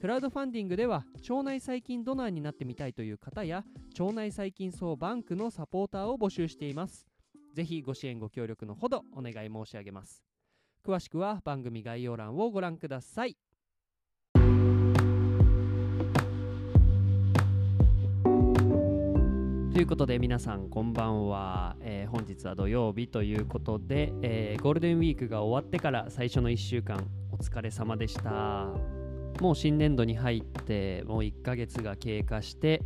クラウドファンディングでは腸内細菌ドナーになってみたいという方や腸内細菌総バンクのサポーターを募集しています。ぜひご支援ご協力のほどお願い申し上げます。詳しくは番組概要欄をご覧ください。ということで皆さんこんばんは、えー本日は土曜日ということで、えーゴールデンウィークが終わってから最初の1週間お疲れ様でした。もう新年度に入ってもう1ヶ月が経過して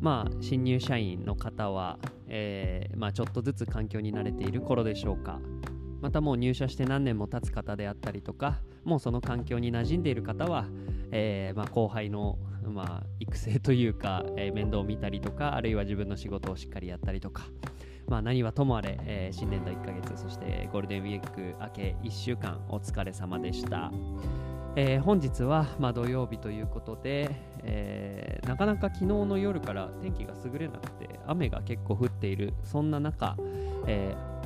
まあ新入社員の方は、えーまあ、ちょっとずつ環境に慣れている頃でしょうかまたもう入社して何年も経つ方であったりとかもうその環境に馴染んでいる方は、えーまあ、後輩の、まあ、育成というか、えー面倒を見たりとかあるいは自分の仕事をしっかりやったりとか、まあ、何はともあれ、えー新年度1ヶ月そしてゴールデンウィーク明け1週間お疲れ様でした。えー本日は、まあ、土曜日ということで、えーなかなか昨日の夜から天気が優れなくて雨が結構降っているそんな中、えー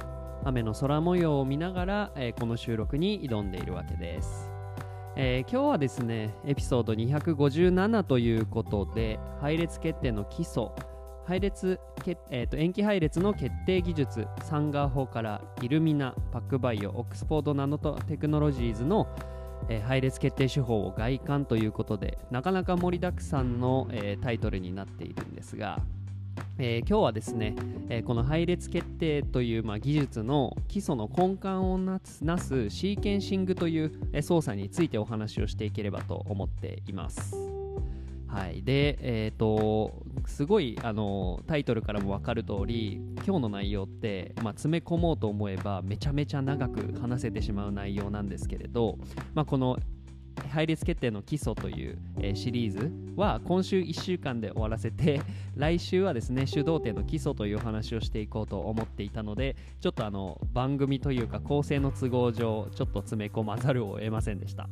雨の空模様を見ながら、えこの収録に挑んでいるわけです、え今日はですねエピソード257ということで配列決定の基礎配列け、えーと塩基配列の決定技術サンガー法から Illumina PacBio Oxford Nanopore Technologies のえー配列決定手法を外観ということでなかなか盛りだくさんの、えータイトルになっているんですが、えー今日はですね、えこの配列決定という、まあ、技術の基礎の根幹をなすシーケンシングという、え操作についてお話をしていければと思っています。はい、で、えー、とすごいあのタイトルからも分かる通り今日の内容って、まあ、詰め込もうと思えばめちゃめちゃ長く話せてしまう内容なんですけれど、まあ、この配列決定の基礎という、えーシリーズは今週1週間で終わらせて 来週はですね主導点の基礎というお話をしていこうと思っていたのでちょっとあの番組というか構成の都合上ちょっと詰め込まざるを得ませんでした。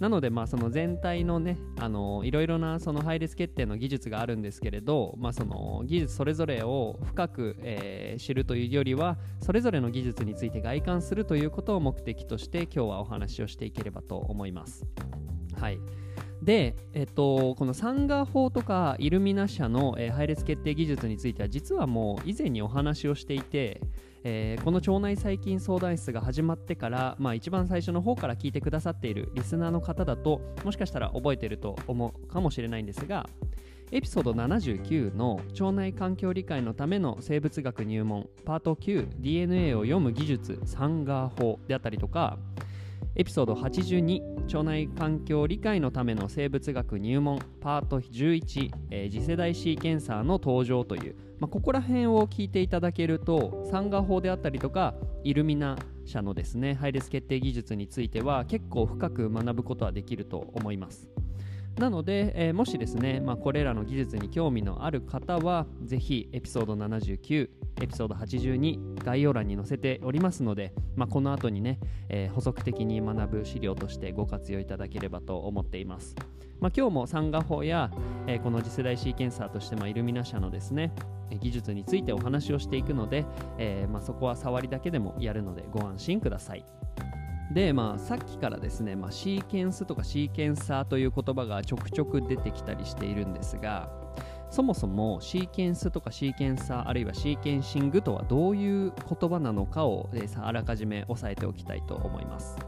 なので、まあ、その全体のね、あのいろいろなその配列決定の技術があるんですけれど、まあ、その技術それぞれを深く、えー知るというよりは、それぞれの技術について外観するということを目的として、今日はお話をしていければと思います。はい。で、えっと、このサンガー法とかイルミナ社の、えー配列決定技術については実はもう以前にお話をしていて、えーこの腸内細菌相談室が始まってから、まあ、一番最初の方から聞いてくださっているリスナーの方だともしかしたら覚えてると思うかもしれないんですがエピソード79の腸内環境理解のための生物学入門パート 9DNA を読む技術サンガー法であったりとかエピソード82腸内環境理解のための生物学入門パート11、えー次世代シーケンサーの登場という、まあ、ここら辺を聞いていただけると酸化法であったりとかイルミナ社のですね配列決定技術については結構深く学ぶことはできると思います。なので、えーもしですね、まあ、これらの技術に興味のある方はぜひエピソード79エピソード82概要欄に載せておりますので、まあ、この後にね、えー補足的に学ぶ資料としてご活用いただければと思っています、まあ、今日も産画法や、えーこの次世代シーケンサーとして、まあ、イルミナ社のですね技術についてお話をしていくので、えーまあ、そこは触りだけでもやるのでご安心ください。でまあさっきからですね、まあ、シーケンスとかシーケンサーという言葉がちょくちょく出てきたりしているんですがそもそもシーケンスとかシーケンサーあるいはシーケンシングとはどういう言葉なのかを、えあらかじめ押さえておきたいと思います。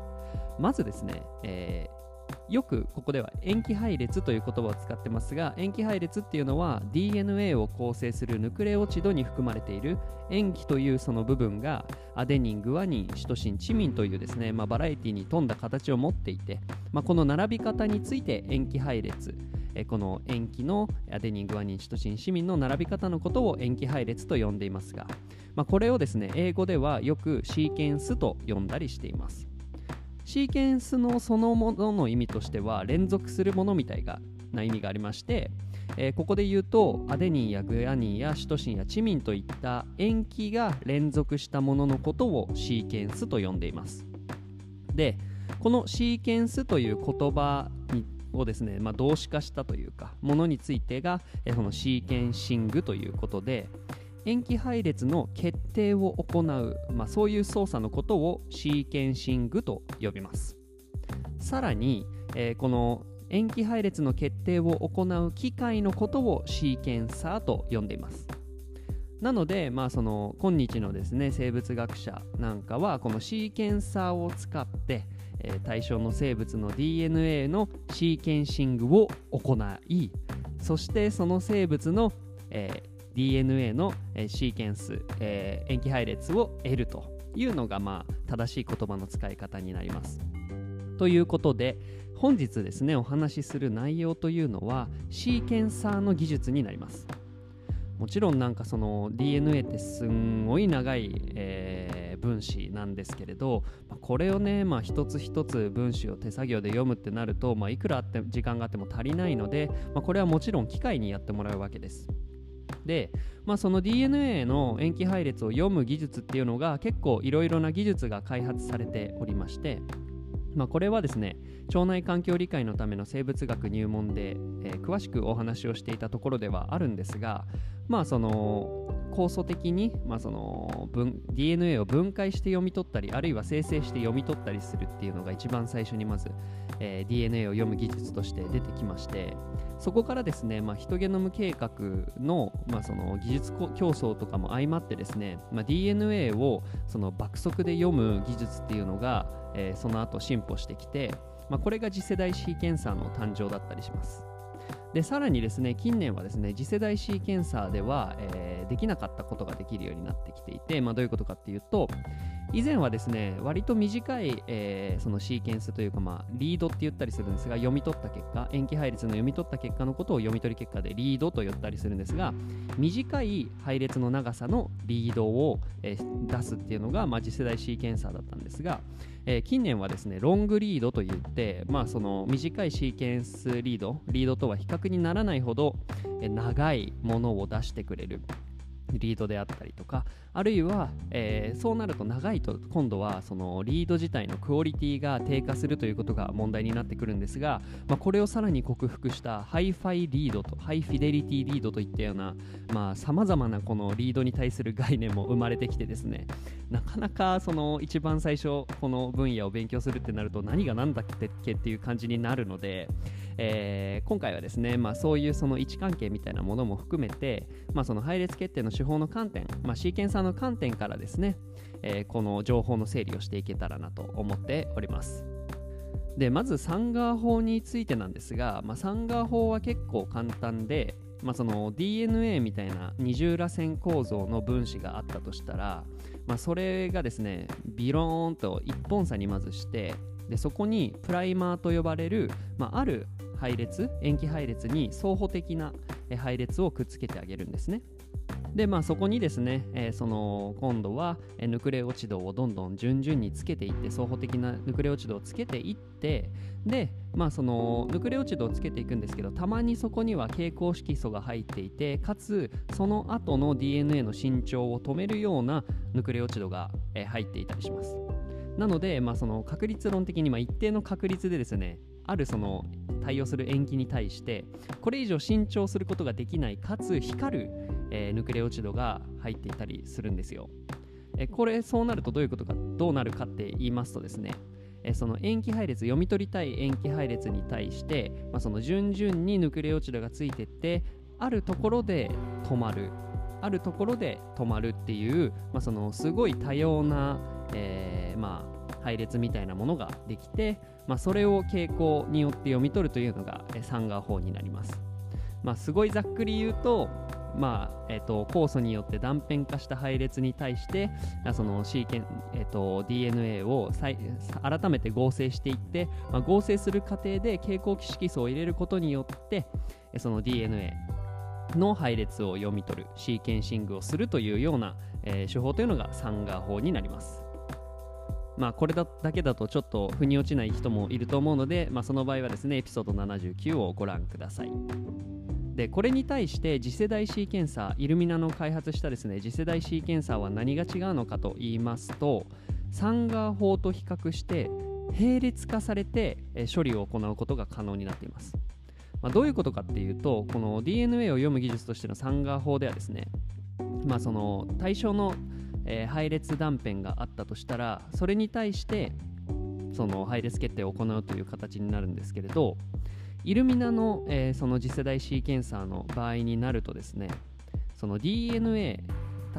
まずですね、えーよくここでは塩基配列という言葉を使ってますが塩基配列っていうのは DNA を構成するヌクレオチドに含まれている塩基というその部分がアデニングアニンシトシンチミンというですね、まあ、バラエティに富んだ形を持っていて、まあ、この並び方について塩基配列えこの塩基のアデニングアニンシトシンシミンの並び方のことを塩基配列と呼んでいますが、まあ、これをですね英語ではよくシーケンスと呼んだりしています。シーケンスのそのものの意味としては連続するものみたいな意味がありまして、えー、ここで言うとアデニンやグアニンやシトシンやチミンといった塩基が連続したもののことをシーケンスと呼んでいます。でこのシーケンスという言葉にをですね、まあ、動詞化したというかものについてが、えこのシーケンシングということで塩基配列の決定を行う、まあ、そういう操作のことをシーケンシングと呼びます。さらに、えー、この塩基配列の決定を行う機械のことをシーケンサーと呼んでいます。なので、まあ、その今日のですね生物学者なんかはこのシーケンサーを使って、えー、対象の生物の DNA のシーケンシングを行いそしてその生物の、えー、DNA の、えー、シーケンス、えー、塩基配列を得るというのが、まあ、正しい言葉の使い方になります。ということで本日ですねお話しする内容というのはシーケンサーの技術になります。もちろんなんかその DNA ってすんごい長い、えー、分子なんですけれど、これをね、まあ、一つ一つ分子を手作業で読むってなると、まあ、いくらあって時間があっても足りないので、まあ、これはもちろん機械にやってもらうわけです。で、まあ、その DNA の塩基配列を読む技術っていうのが結構いろいろな技術が開発されておりまして、まあ、これはですね腸内環境理解のための生物学入門で、えー、詳しくお話をしていたところではあるんですがまあその酵素的に、まあ、その分 DNA を分解して読み取ったりあるいは生成して読み取ったりするっていうのが一番最初にまず、えー、DNA を読む技術として出てきましてそこからですね、まあ、ヒトゲノム計画の,、まあその技術競争とかも相まってですね、まあ、DNA をその爆速で読む技術っていうのが、えー、その後進歩してきて、まあ、これが次世代シーケンサーの誕生だったりします。でさらにですね近年はですね次世代シーケンサーでは、えー、できなかったことができるようになってきていて、まあ、どういうことかっていうと以前はですね割と短い、えー、そのシーケンスというか、まあ、リードって言ったりするんですが読み取った結果塩基配列の読み取った結果のことを読み取り結果でリードと言ったりするんですが短い配列の長さのリードを、えー、出すっていうのが、まあ、次世代シーケンサーだったんですが、えー、近年はですねロングリードといって、まあ、その短いシーケンスリードリードとは比較にならないほど、え長いものを出してくれるリードであったりとかあるいは、えー、そうなると長いと今度はそのリード自体のクオリティが低下するということが問題になってくるんですが、まあ、これをさらに克服した HiFi リードと high fidelity リードといったようなさまざ、まなこのリードに対する概念も生まれてきてですねなかなかその一番最初この分野を勉強するってなると何が何だっけっていう感じになるので、えー、今回はですね、まあ、そういうその位置関係みたいなものも含めて、まあ、その配列決定の手法の観点、まあ、シーケンサの観点からですね、えー、この情報の整理をしていけたらなと思っております。でまずサンガー法についてなんですが、まあ、サンガー法は結構簡単で、まあ、その DNA みたいな二重らせん構造の分子があったとしたら、まあ、それがですねビローンと一本差にまずしてでそこにプライマーと呼ばれる、まあ、ある配列塩基配列に相補的な配列をくっつけてあげるんですねでまあそこにですね、えー、その今度はヌクレオチドをどんどん順々につけていって相補的なヌクレオチドをつけていってでまあそのヌクレオチドをつけていくんですけどたまにそこには蛍光色素が入っていてかつその後の DNA の伸長を止めるようなヌクレオチドが、えー、入っていたりします。なので、まあ、その確率論的にまあ一定の確率でですねあるその対応する塩基に対してこれ以上伸長することができないかつ光る、えー、ヌクレオチドが入っていたりするんですよ、え、これそうなるとどういうことかどうなるかって言いますとですねえその塩基配列読み取りたい塩基配列に対して、まあ、その順々にヌクレオチドがついてってあるところで止まるあるところで止まるっていう、まあ、そのすごい多様な、えー、まあ配列みたいなものができて、まあ、それを傾向によって読み取るというのがえサンガー法になります。まあ、すごいざっくり言うと、まあえーと、酵素によって断片化した配列に対してそのシーケン、えーと、DNA を再改めて合成していって、まあ、合成する過程で蛍光色素を入れることによってその DNA の配列を読み取るシーケンシングをするというような、えー、手法というのがサンガー法になります。まあ、これだけだとちょっと腑に落ちない人もいると思うので、まあ、その場合はですねエピソード79をご覧くださいでこれに対して次世代シーケンサーイルミナの開発したですね次世代シーケンサーは何が違うのかと言いますとサンガー法と比較して並列化されて処理を行うことが可能になっています、まあ、どういうことかっていうとこの DNA を読む技術としてのサンガー法ではですねまあその対象のえー、配列断片があったとしたらそれに対してその配列決定を行うという形になるんですけれどイルミナの,、えー、その次世代シーケンサーの場合になるとですねその DNA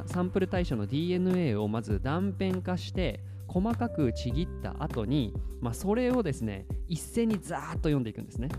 サンプル対象の DNA をまず断片化して細かくちぎった後に、まあ、それをですね一斉にザーッと読んでいくんですね。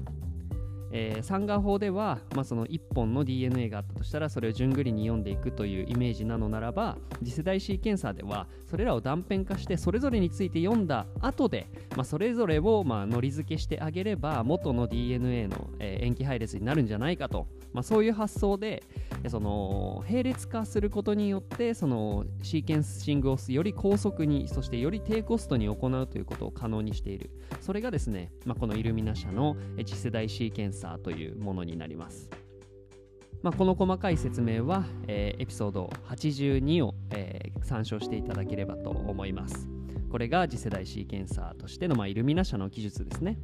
えー、三眼法では、まあ、その1本の DNA があったとしたらそれを順繰りに読んでいくというイメージなのならば次世代シーケンサーではそれらを断片化してそれぞれについて読んだ後で、まあ、それぞれをまあのり付けしてあげれば元の DNA の、えー、塩基配列になるんじゃないかと、まあ、そういう発想でその並列化することによってそのシーケンシングをより高速にそしてより低コストに行うということを可能にしている。それがですね、まあ、このイルミナ社の次世代シーケンサーサーというものになります。まあ、この細かい説明は、えー、エピソード82を、えー、参照していただければと思います。これが次世代シーケンサーとしての、まあ、イルミナ社の技術ですね。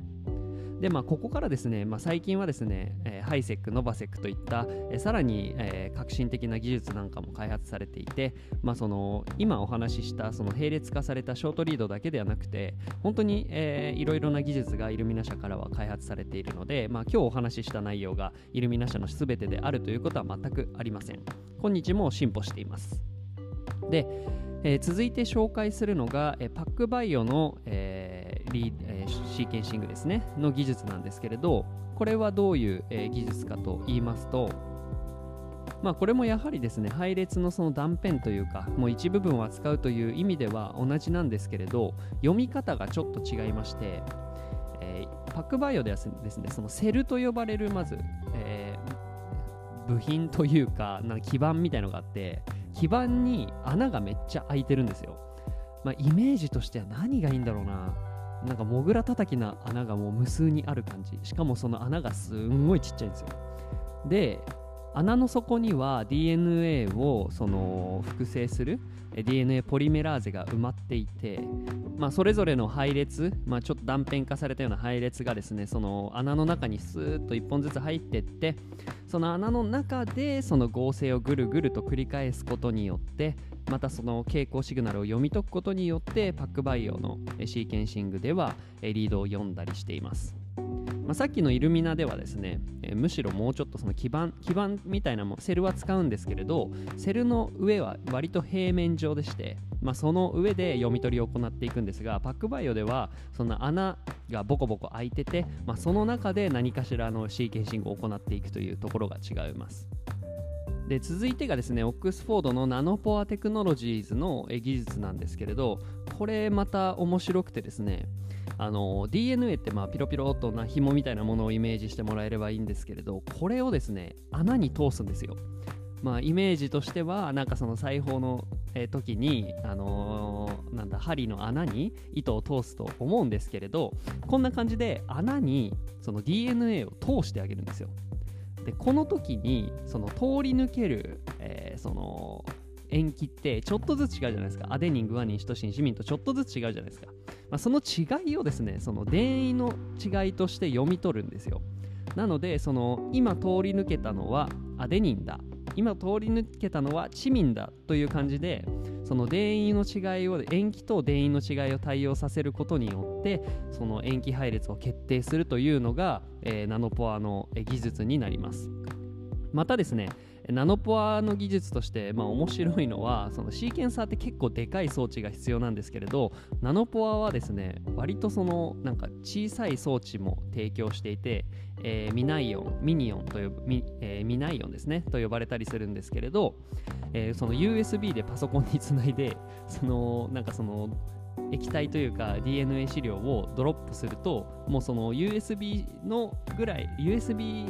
で、まあ、ここからですね、まあ、最近はですね、えー、ハイセック、ノバセックといった、えー、さらに、えー、革新的な技術なんかも開発されていて、まあ、その今お話ししたその並列化されたショートリードだけではなくて、本当に、えー、いろいろな技術がイルミナ社からは開発されているので、まあ、今日お話しした内容がイルミナ社の全てであるということは全くありません。今日も進歩しています。で、えー、続いて紹介するのが、えー、パックバイオの、えーリえ、シーケンシングですね。の技術なんですけれどこれはどういう、え、技術かと言いますとまあこれもやはりですね配列のその断片というかもう一部分を扱うという意味では同じなんですけれど読み方がちょっと違いまして、えー、パックバイオではですねそのセルと呼ばれるまず、えー、部品というかな基板みたいのがあって基板に穴がめっちゃ開いてるんですよ。まあ、イメージとしては何がいいんだろうな。なんかモグラたたきな穴がもう無数にある感じ。しかもその穴がすんごいちっちゃいんですよ。で、穴の底には DNA をその複製する DNA ポリメラーゼが埋まっていて、まあ、それぞれの配列、まあ、ちょっと断片化されたような配列がですねその穴の中にスーッと1本ずつ入っていってその穴の中でその合成をぐるぐると繰り返すことによってまたその傾向シグナルを読み解くことによってパックバイオのシーケンシングではリードを読んだりしています。まあ、さっきのイルミナではですね、えー、むしろもうちょっとその基板基板みたいなもセルは使うんですけれどセルの上は割と平面上でして、まあ、その上で読み取りを行っていくんですがパックバイオではその穴がボコボコ開いてて、まあ、その中で何かしらのシーケンシングを行っていくというところが違います。で続いてがですねオックスフォードのナノポアテクノロジーズの技術なんですけれどこれまた面白くてですねあの DNA ってまあピロピロっとな紐みたいなものをイメージしてもらえればいいんですけれどこれをですね穴に通すんですよ。まあイメージとしてはなんかその裁縫のえ時に、あのー、なんだ針の穴に糸を通すと思うんですけれどこんな感じで穴にその DNA を通してあげるんですよ。でこの時にその通り抜ける、えー、その塩基ってちょっとずつ違うじゃないですか。アデニングアニンシトシンシミンとちょっとずつ違うじゃないですか。まあ、その違いをですねその電位の違いとして読み取るんですよ。なのでその今通り抜けたのはアデニンだ。今通り抜けたのはチミンだという感じでその電位の違いを塩基と電位の違いを対応させることによってその塩基配列を決定するというのが、えー、ナノポアの技術になります。またですねナノポアの技術として、まあ、面白いのはそのシーケンサーって結構でかい装置が必要なんですけれどナノポアはですね割とそのなんか小さい装置も提供していて、えー、ミナイオンミニオンと呼ミ,、えー、ミナイオンですねと呼ばれたりするんですけれど、えー、その USB でパソコンにつないでそのなんかその液体というか DNA 資料をドロップするともうその USB のぐらい USB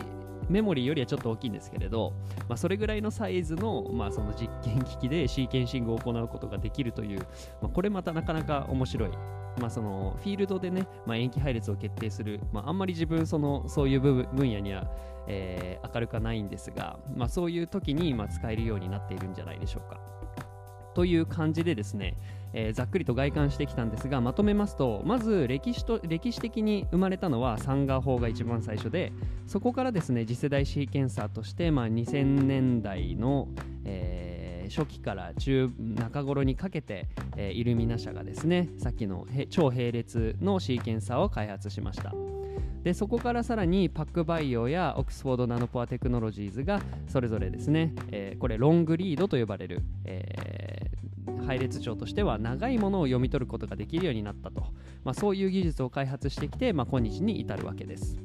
メモリーよりはちょっと大きいんですけれど、まあ、それぐらいのサイズの,、まあその実験機器でシーケンシングを行うことができるという、まあ、これまたなかなか面白いまあ、そのフィールドでね、まあ、塩基配列を決定する、まあ、あんまり自分そのそういう分野には、えー、明るくはないんですが、まあ、そういう時にま使えるようになっているんじゃないでしょうか。という感じでですね、えー、ざっくりと外観してきたんですがまとめますとまず歴史と歴史的に生まれたのはサンガ法が一番最初でそこからですね次世代シーケンサーとして、まあ、2000年代の、えー初期から中中頃にかけて、えー、イルミナ社がですねさっきの超並列のシーケンサーを開発しました。でそこからさらにパックバイオやオックスフォードナノポアテクノロジーズがそれぞれですね、えー、これロングリードと呼ばれる、えー、配列帳としては長いものを読み取ることができるようになったと、まあ、そういう技術を開発してきて、まあ、今日に至るわけです。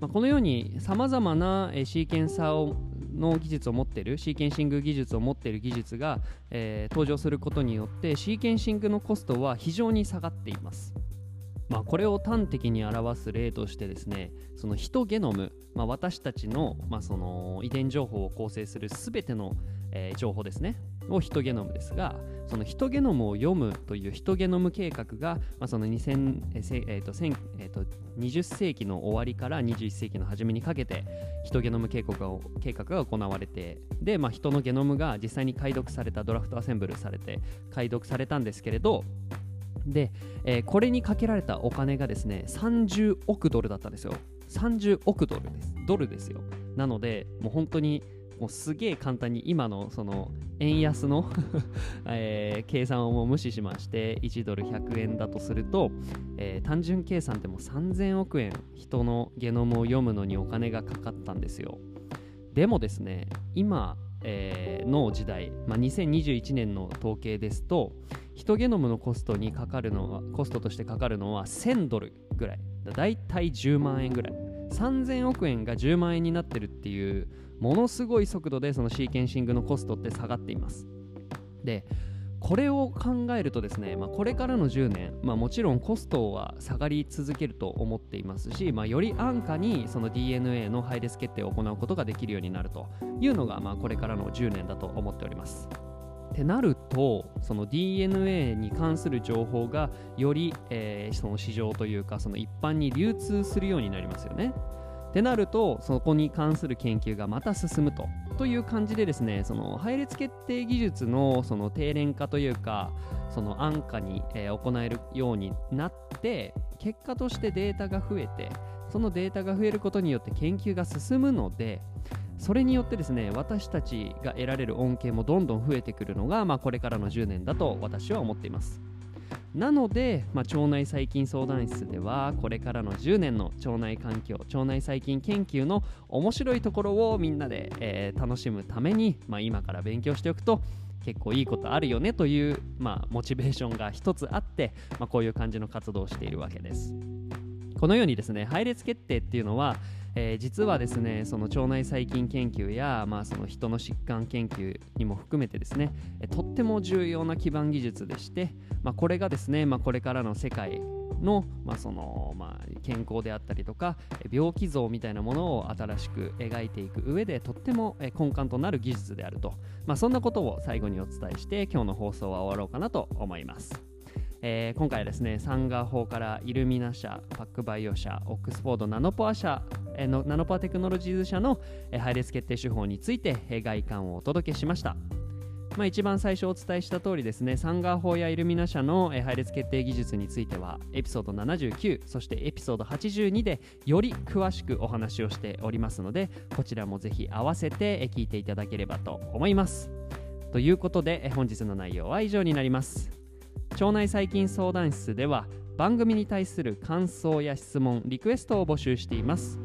まあ、このようにさまざまなシーケンサーをの技術を持っているシーケンシング技術を持っている技術が、えー、登場することによってシーケンシングのコストは非常に下がっています。まあ、これを端的に表す例としてですねそのヒトゲノム、まあ、私たちの,、まあその遺伝情報を構成する全ての、えー、情報ですねをヒトゲノムですがそのヒトゲノムを読むというヒトゲノム計画が、まあ、その2000、えーえーとえと、20世紀の終わりから21世紀の初めにかけてヒトゲノム計画が計画が行われてで、まあ、人のゲノムが実際に解読されたドラフトアセンブルされて解読されたんですけれどで、えー、これにかけられたお金がですね30億ドルだったんですよ。30億ドルです。ドルですよ。なのでもう本当にもうすげえ簡単に今のその円安の えー、計算をも無視しまして1ドル100円だとすると、えー、単純計算でも3000億円人のゲノムを読むのにお金がかかったんですよ。でもですね今、えー、の時代、まあ、2021年の統計ですと人ゲノムのコストにかかるのはコストとしてかかるのは1000ドルぐらい。だいたい10万円ぐらい。3000億円が10万円になってるっていうものすごい速度でそのシーケンシングのコストって下がっています。でこれを考えるとですね、まあ、これからの10年、まあ、もちろんコストは下がり続けると思っていますし、まあ、より安価にその DNA の配列決定を行うことができるようになるというのが、まあ、これからの10年だと思っております。ってなるとその DNA に関する情報がより、えー、その市場というかその一般に流通するようになりますよね。ってなるとそこに関する研究がまた進むとという感じでですねその配列決定技術のその低廉化というかその安価に、えー、行えるようになって結果としてデータが増えてそのデータが増えることによって研究が進むのでそれによってですね私たちが得られる恩恵もどんどん増えてくるのが、まあ、これからの10年だと私は思っています。なので、まあ、腸内細菌相談室ではこれからの10年の腸内環境腸内細菌研究の面白いところをみんなで、えー、楽しむために、まあ、今から勉強しておくと結構いいことあるよねという、まあ、モチベーションが一つあって、まあ、こういう感じの活動をしているわけです。このようにですね配列決定っていうのはえー、実はですねその腸内細菌研究や、まあ、その人の疾患研究にも含めてですね、えとっても重要な基盤技術でして、まあ、これがですね、まあ、これからの世界の,、まあそのまあ、健康であったりとか病気像みたいなものを新しく描いていく上でとっても根幹となる技術であると、まあ、そんなことを最後にお伝えして今日の放送は終わろうかなと思います。えー、今回はですねサンガー法からイルミナ社パックバイオ社オックスフォードナノポア社、えー、のナノポアテクノロジーズ社の、えー、配列決定手法について、えー、外観をお届けしました。まあ、一番最初お伝えした通りですね、サンガー法やイルミナ社の配列決定技術については、エピソード79、そしてエピソード82でより詳しくお話をしておりますので、こちらもぜひ合わせて聞いていただければと思います。ということで、本日の内容は以上になります。腸内細菌相談室では番組に対する感想や質問リクエストを募集しています。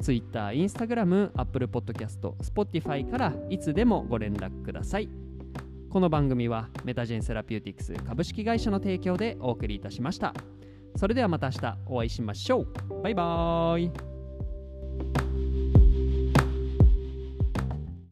Twitter、Instagram、Apple Podcast、Spotify からいつでもご連絡ください。この番組はメタジェンセラピューティクス株式会社の提供でお送りいたしました。それではまた明日お会いしましょう。バイバーイ。